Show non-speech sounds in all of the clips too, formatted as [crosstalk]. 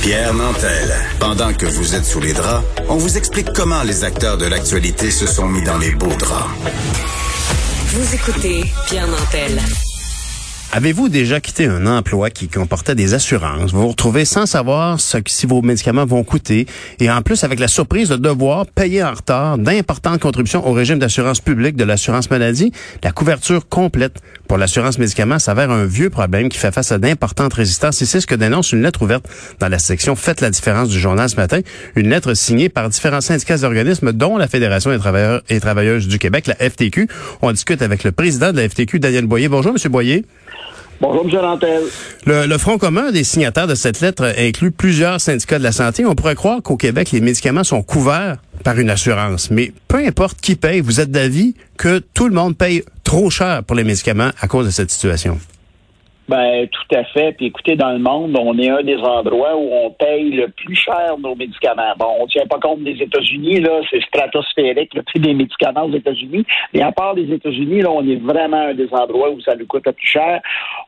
Pierre Nantel. Pendant que vous êtes sous les draps, on vous explique comment les acteurs de l'actualité se sont mis dans les beaux draps. Vous écoutez Pierre Nantel. Avez-vous déjà quitté un emploi qui comportait des assurances? Vous vous retrouvez sans savoir ce que, si vos médicaments vont coûter et en plus avec la surprise de devoir payer en retard d'importantes contributions au régime d'assurance publique de l'assurance maladie. La couverture complète pour l'assurance médicaments s'avère un vieux problème qui fait face à d'importantes résistances et c'est ce que dénonce une lettre ouverte dans la section Faites la différence du journal ce matin. Une lettre signée par différents syndicats d'organismes dont la Fédération des travailleurs et travailleuses du Québec, la FTQ. On discute avec le président de la FTQ, Daniel Boyer. Bonjour, Monsieur Boyer. Bonjour, M. Lantel. Le, le, Front commun des signataires de cette lettre inclut plusieurs syndicats de la santé. On pourrait croire qu'au Québec, les médicaments sont couverts par une assurance. Mais peu importe qui paye, vous êtes d'avis que tout le monde paye trop cher pour les médicaments à cause de cette situation. Ben, tout à fait. Puis écoutez, dans le monde, on est un des endroits où on paye le plus cher nos médicaments. Bon, on ne tient pas compte des États-Unis, là, c'est stratosphérique, le prix des médicaments aux États-Unis. Mais à part les États-Unis, là, on est vraiment un des endroits où ça nous coûte le plus cher.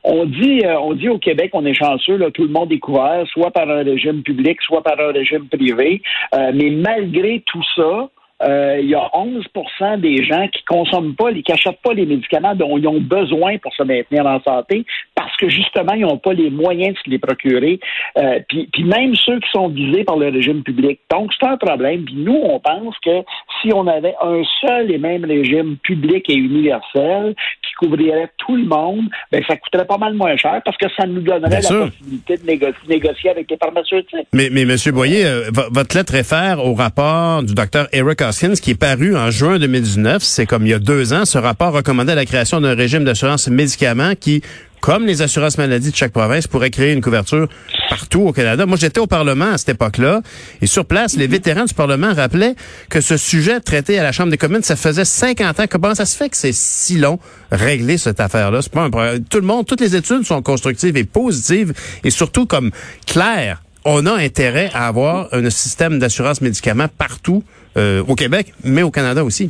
On dit, euh, on dit au Québec, on est chanceux, là, tout le monde est couvert, soit par un régime public, soit par un régime privé. Euh, mais malgré tout ça, euh, il y a 11% des gens qui consomment pas, qui n'achètent pas les médicaments dont ils ont besoin pour se maintenir en santé parce que justement, ils n'ont pas les moyens de se les procurer. Euh, puis, puis même ceux qui sont visés par le régime public. Donc, c'est un problème. Puis nous, on pense que si on avait un seul et même régime public et universel qui couvrirait tout le monde, ben, ça coûterait pas mal moins cher parce que ça nous donnerait la possibilité de négocier, avec les pharmaceutiques. Mais, mais M. Boyer, euh, votre lettre réfère au rapport du docteur Eric Hoskins qui est paru en juin 2019. C'est comme il y a deux ans. Ce rapport recommandait la création d'un régime d'assurance médicaments qui comme les assurances maladies de chaque province, pourrait créer une couverture partout au Canada. Moi, j'étais au Parlement à cette époque-là, et sur place, les vétérans du Parlement rappelaient que ce sujet traité à la Chambre des communes, ça faisait 50 ans. Comment ça se fait que c'est si long régler cette affaire-là? C'est pas un problème. Tout le monde, toutes les études sont constructives et positives, et surtout comme claires. On a intérêt à avoir un système d'assurance médicaments partout euh, au Québec, mais au Canada aussi.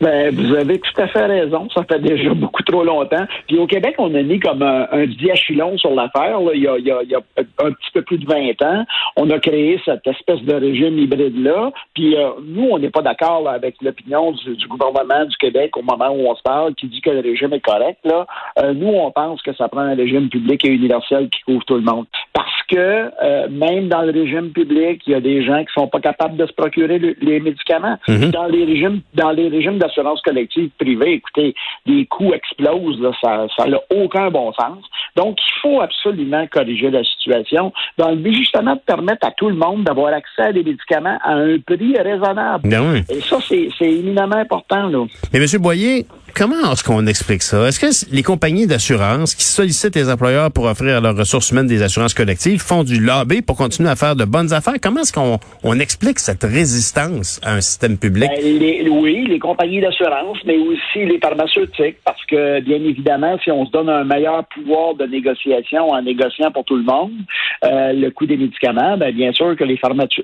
Ben, vous avez tout à fait raison. Ça fait déjà [laughs] beaucoup trop longtemps. Puis au Québec, on a mis comme un, un diachylon sur l'affaire. Il, y a, il, il y a un petit peu plus de 20 ans. On a créé cette espèce de régime hybride-là. Puis euh, nous, on n'est pas d'accord avec l'opinion du, gouvernement du Québec au moment où on se parle, qui dit que le régime est correct. Là. Euh, nous, on pense que ça prend un régime public et universel qui couvre tout le monde. Que euh, même dans le régime public, il y a des gens qui sont pas capables de se procurer le, les médicaments. Mm-hmm. Dans les régimes, dans les régimes de assurance collective privée, écoutez, les coûts explosent, là, ça n'a aucun bon sens. Donc, il faut absolument corriger la situation dans le but justement de permettre à tout le monde d'avoir accès à des médicaments à un prix raisonnable. Ben oui. Et ça, c'est éminemment important. Là. Mais M. Boyer, comment est-ce qu'on explique ça? Est-ce que les compagnies d'assurance qui sollicitent les employeurs pour offrir à leurs ressources humaines des assurances collectives font du lobby pour continuer à faire de bonnes affaires? Comment est-ce qu'on on explique cette résistance à un système public? Ben, oui, les compagnies d'assurance, mais aussi les pharmaceutiques, parce que bien évidemment, si on se donne un meilleur pouvoir de négociation en négociant pour tout le monde euh, le coût des médicaments, ben, bien sûr que les,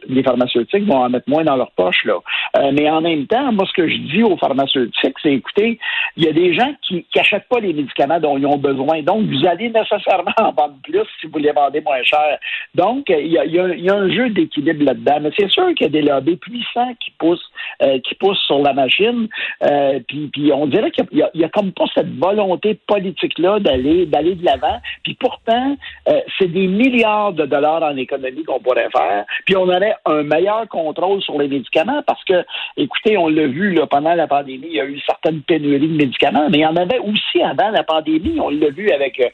les pharmaceutiques vont en mettre moins dans leur poche. Là. Euh, mais en même temps, moi, ce que je dis aux pharmaceutiques, c'est écoutez, il y a des gens qui n'achètent pas les médicaments dont ils ont besoin. Donc, vous allez nécessairement en vendre plus si vous les vendez moins cher. Donc, il y a, il y a un jeu d'équilibre là-dedans. Mais c'est sûr qu'il y a des lobbies puissants qui poussent, euh, qui poussent sur la machine. Euh, puis, puis on dirait qu'il n'y a, a, comme pas cette volonté politique-là d'aller d'aller de l'avant. Puis pourtant, euh, c'est des milliards de dollars en économie qu'on pourrait faire. Puis on aurait un meilleur contrôle sur les médicaments parce que, écoutez, on l'a vu là, pendant la pandémie, il y a eu certaines pénuries de médicaments, mais il y en avait aussi avant la pandémie. On l'a vu avec euh,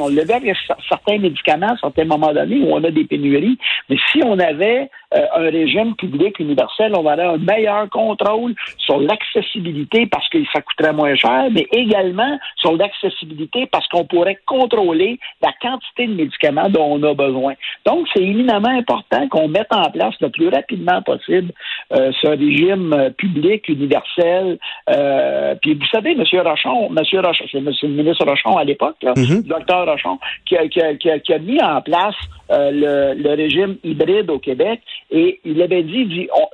on l'a vu avec certains médicaments à certains moments donnés où on a des pénuries. Mais si on avait euh, un régime public universel, on aurait un meilleur contrôle sur l'accessibilité parce que ça coûterait moins cher, mais également sur l'accessibilité parce qu'on pourrait contrôler la quantité de médicaments dont on a besoin. Donc, c'est éminemment important qu'on mette en place le plus rapidement possible euh, ce régime euh, public universel. Euh, puis vous savez, M. Rochon, M. Rochon, c'est M. le ministre Rochon à l'époque, mm -hmm. le docteur Rochon, qui a, qui, a, qui, a, qui a, mis en place euh, le, le, régime hybride au Québec et il avait dit, dit on,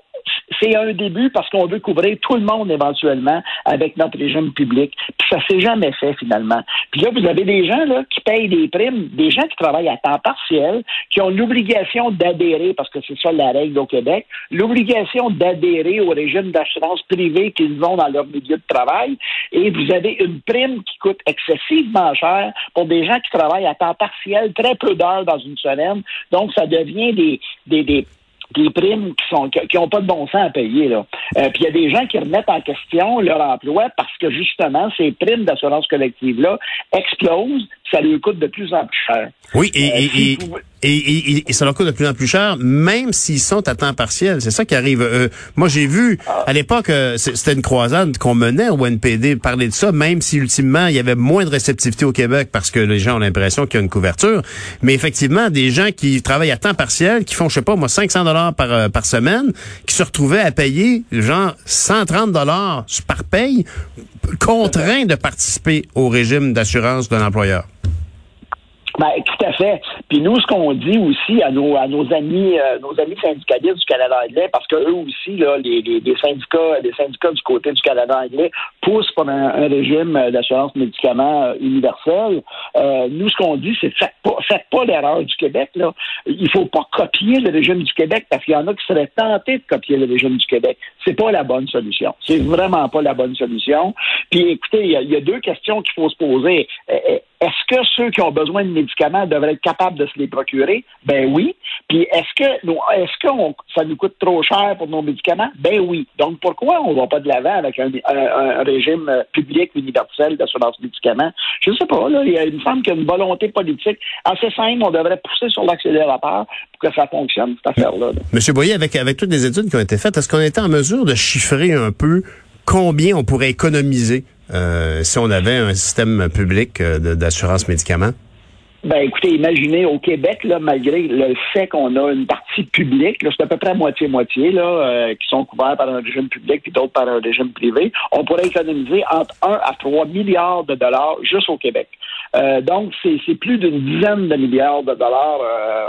c'est un début parce qu'on veut couvrir tout le monde éventuellement avec notre régime public. Puis ça s'est jamais fait finalement. Puis là, vous avez des gens là, qui payent des primes, des gens qui travaillent à temps partiel, qui ont l'obligation d'adhérer, parce que c'est ça la règle au Québec, l'obligation d'adhérer au régime d'assurance privée qu'ils ont dans leur milieu de travail. Et vous avez une prime qui coûte excessivement cher pour des gens qui travaillent à temps partiel, très peu d'heures dans une semaine. Donc, ça devient des, des, des des primes qui sont qui, ont pas de bon sens à payer là. Euh, puis il y a des gens qui remettent en question leur emploi parce que justement ces primes d'assurance collective là explosent, ça leur coûte de plus en plus cher. Oui, et, euh, et, et, ça leur coûte de plus en plus cher, même s'ils sont à temps partiel. C'est ça qui arrive. Euh, moi, j'ai vu, à l'époque, euh, c'était une croisade qu'on menait au NPD, parler de ça, même si ultimement, il y avait moins de réceptivité au Québec parce que les gens ont l'impression qu'il y a une couverture. Mais effectivement, des gens qui travaillent à temps partiel, qui font, je sais pas, moi, 500 dollars par, euh, par semaine, qui se retrouvaient à payer, genre, 130 dollars par paye, contraints de participer au régime d'assurance d'un employeur. Ben, tout à fait. Puis nous, ce qu'on dit aussi à nos à nos amis euh, nos amis syndicalistes du Canada anglais, parce que eux aussi, là, les, les, syndicats, les syndicats du côté du Canada anglais poussent pour un, régime d'assurance médicaments euh, universel. Euh, nous, ce qu'on dit, c'est faites pas faites pas l'erreur du Québec. Là. Il faut pas copier le régime du Québec parce qu'il y en a qui seraient tentés de copier le régime du Québec. C'est pas la bonne solution. C'est vraiment pas la bonne solution. Puis écoutez, il y, a deux questions qu'il faut se poser. Est-ce que ceux qui ont besoin de médicaments devraient être capables de se les procurer? Ben oui. Puis est-ce que est-ce que ça nous coûte trop cher pour nos médicaments? Ben oui. Donc pourquoi on ne va pas de l'avant avec un, régime euh, public universel d'assurance médicaments? Je ne sais pas. Il y a une femme qui a une volonté politique assez simple. On devrait pousser sur l'accélérateur pour que ça fonctionne, cette affaire-là. Monsieur Boyer, avec, avec toutes les études qui ont été faites, est-ce qu'on était en mesure de chiffrer un peu combien on pourrait économiser euh, si on avait un système public euh, d'assurance médicaments? Ben, écoutez, imaginez au Québec, là, malgré le fait qu'on a une partie publique, c'est à peu près moitié-moitié, là, euh, qui sont couverts par un régime public et d'autres par un régime privé, on pourrait économiser entre 1 à 3 milliards de dollars juste au Québec. Euh, donc, c'est plus d'une dizaine de milliards de dollars euh,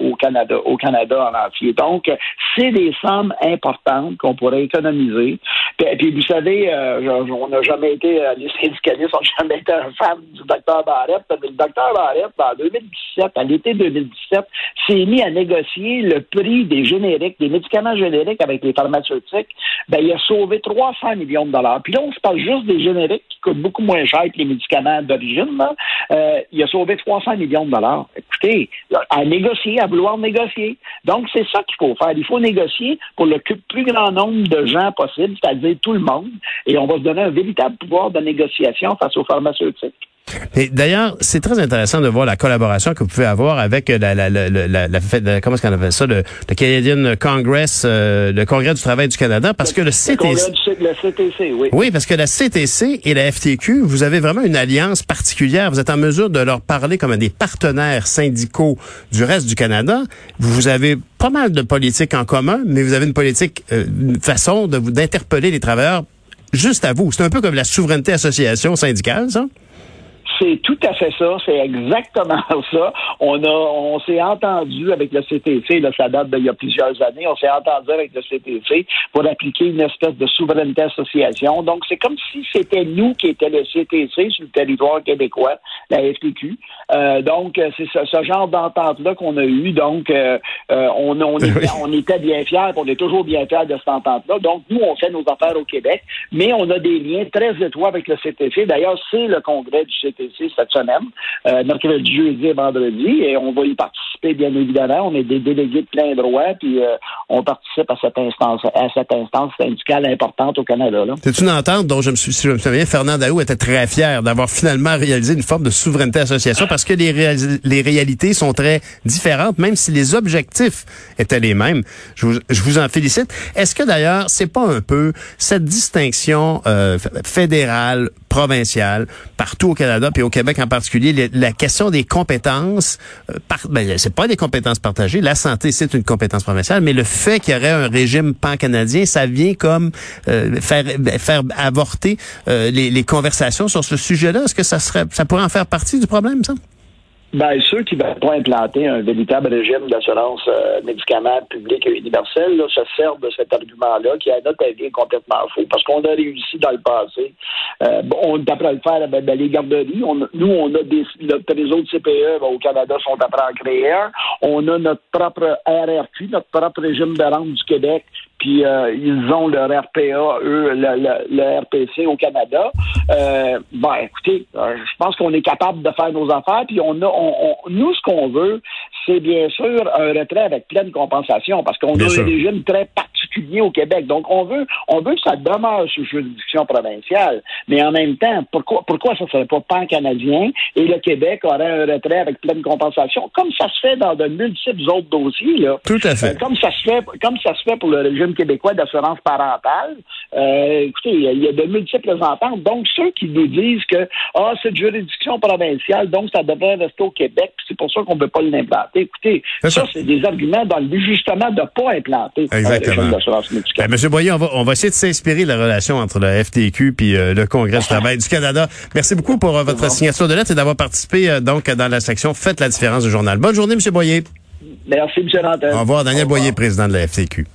au, Canada, au Canada en entier. Donc, c'est des sommes importantes qu'on pourrait économiser. Puis, vous savez, on n'a jamais été, les syndicalistes n'ont jamais été un fan du docteur Barrett, mais le docteur Barrett, en 2017, à l'été 2017, s'est mis à négocier le prix des génériques, des médicaments génériques avec les pharmaceutiques. Ben, il a sauvé 300 millions de dollars. Puis là, on se parle juste des génériques qui coûtent beaucoup moins cher que les médicaments d'origine. Euh, il a sauvé 300 millions de dollars. Écoutez, à négocier, à vouloir négocier. Donc, c'est ça qu'il faut faire. Il faut négocier pour le plus grand nombre de gens possible, c'est-à-dire tout le monde. Et on va se donner un véritable pouvoir de négociation face aux pharmaceutiques. Et d'ailleurs, c'est très intéressant de voir la collaboration que vous pouvez avoir avec la, la, la, la, la comment est-ce qu'on appelle ça, le, le Canadian Congress, euh, le Congrès du travail du Canada, parce que le CTC, le CTC, oui. Oui, parce que la CTC et la FTQ, vous avez vraiment une alliance particulière. Vous êtes en mesure de leur parler comme des partenaires syndicaux du reste du Canada. Vous avez pas mal de politiques en commun, mais vous avez une politique, euh, une façon de vous d'interpeller les travailleurs juste à vous. C'est un peu comme la souveraineté association syndicale, ça? C'est tout à fait ça, c'est exactement [laughs] ça. On a, on s'est entendu avec le CTC, là, ça date d'il y a plusieurs années, on s'est entendu avec le CTC pour appliquer une espèce de souveraineté association. Donc, c'est comme si c'était nous qui étions le CTC sur le territoire québécois, la FTQ. Euh, donc, c'est ce, genre d'entente-là qu'on a eu. Donc, euh, euh, on, était, on était bien fiers, on est toujours bien fiers de cette entente-là. Donc, nous, on fait nos affaires au Québec, mais on a des liens très étroits avec le CTC. D'ailleurs, c'est le congrès du CTC cette semaine, euh, mercredi, jeudi et vendredi, et on va y participer, bien évidemment. On est des délégués de plein droit, puis euh, on participe à cette instance, à cette instance syndicale importante au Canada. C'est une entente dont je me suis, si je me souviens, Fernand Daou était très fier d'avoir finalement réalisé une forme de souveraineté association parce que les, les réalités sont très différentes, même si les objectifs étaient les mêmes. Je vous, je vous en félicite. Est-ce que d'ailleurs, c'est pas un peu cette distinction euh, fédérale, provinciale, partout au Canada, puis au Québec en particulier, la question des compétences, euh, ben, c'est pas des compétences partagées. La santé, c'est une compétence provinciale, mais le fait qu'il y aurait un régime pan-canadien, ça vient comme euh, faire faire avorter euh, les, les, conversations sur ce sujet-là. Est-ce que ça serait, ça pourrait en faire partie du problème, ça? Ben, ceux qui ne veulent pas implanter un véritable régime d'assurance euh, médicaments public et universel là, se servent de cet argument-là, qui, à notre avis, est complètement faux. Parce qu'on a réussi dans le passé. Euh, on est après le faire ben, ben, les garderies. Nous, on a des notre réseau de CPE au Canada sont après à créer un. On a notre propre RRQ, notre propre régime de rente du Québec puis euh, ils ont leur RPA, eux, le, RPC au Canada. Euh, ben, écoutez, euh, je pense qu'on est capable de faire nos affaires, puis on a, on, nous, ce qu'on veut, c'est bien sûr un retrait avec pleine compensation, parce qu'on a un régime très particulier au Québec. Donc, on veut, on veut que ça demeure sous juridiction provinciale, mais en même temps, pourquoi, pourquoi ça ne serait pas pan-canadien et le Québec aurait un retrait avec pleine compensation, comme ça se fait dans de multiples autres dossiers, là. Tout à fait. comme ça se fait, comme ça se fait pour le régime québécois d'assurance parentale. Euh, écoutez, il y, a de multiples ententes. Donc, ceux qui nous disent que ah, c'est une juridiction provinciale, donc ça devrait rester au Québec, c'est pour ça qu'on ne peut pas l'implanter. Écoutez, ça, c'est des arguments dans le but justement de ne pas implanter Exactement. D'assurance médicale. Ben, Monsieur Boyer, on va, on va essayer de s'inspirer de la relation entre le FTQ puis euh, le Congrès du travail du Canada. Merci beaucoup pour euh, votre signature de lettre et d'avoir participé donc dans la section Faites la différence du journal. Bonne journée, Monsieur Boyer. Merci, M. Rantel. Au revoir, Daniel Boyer, président de la FTQ.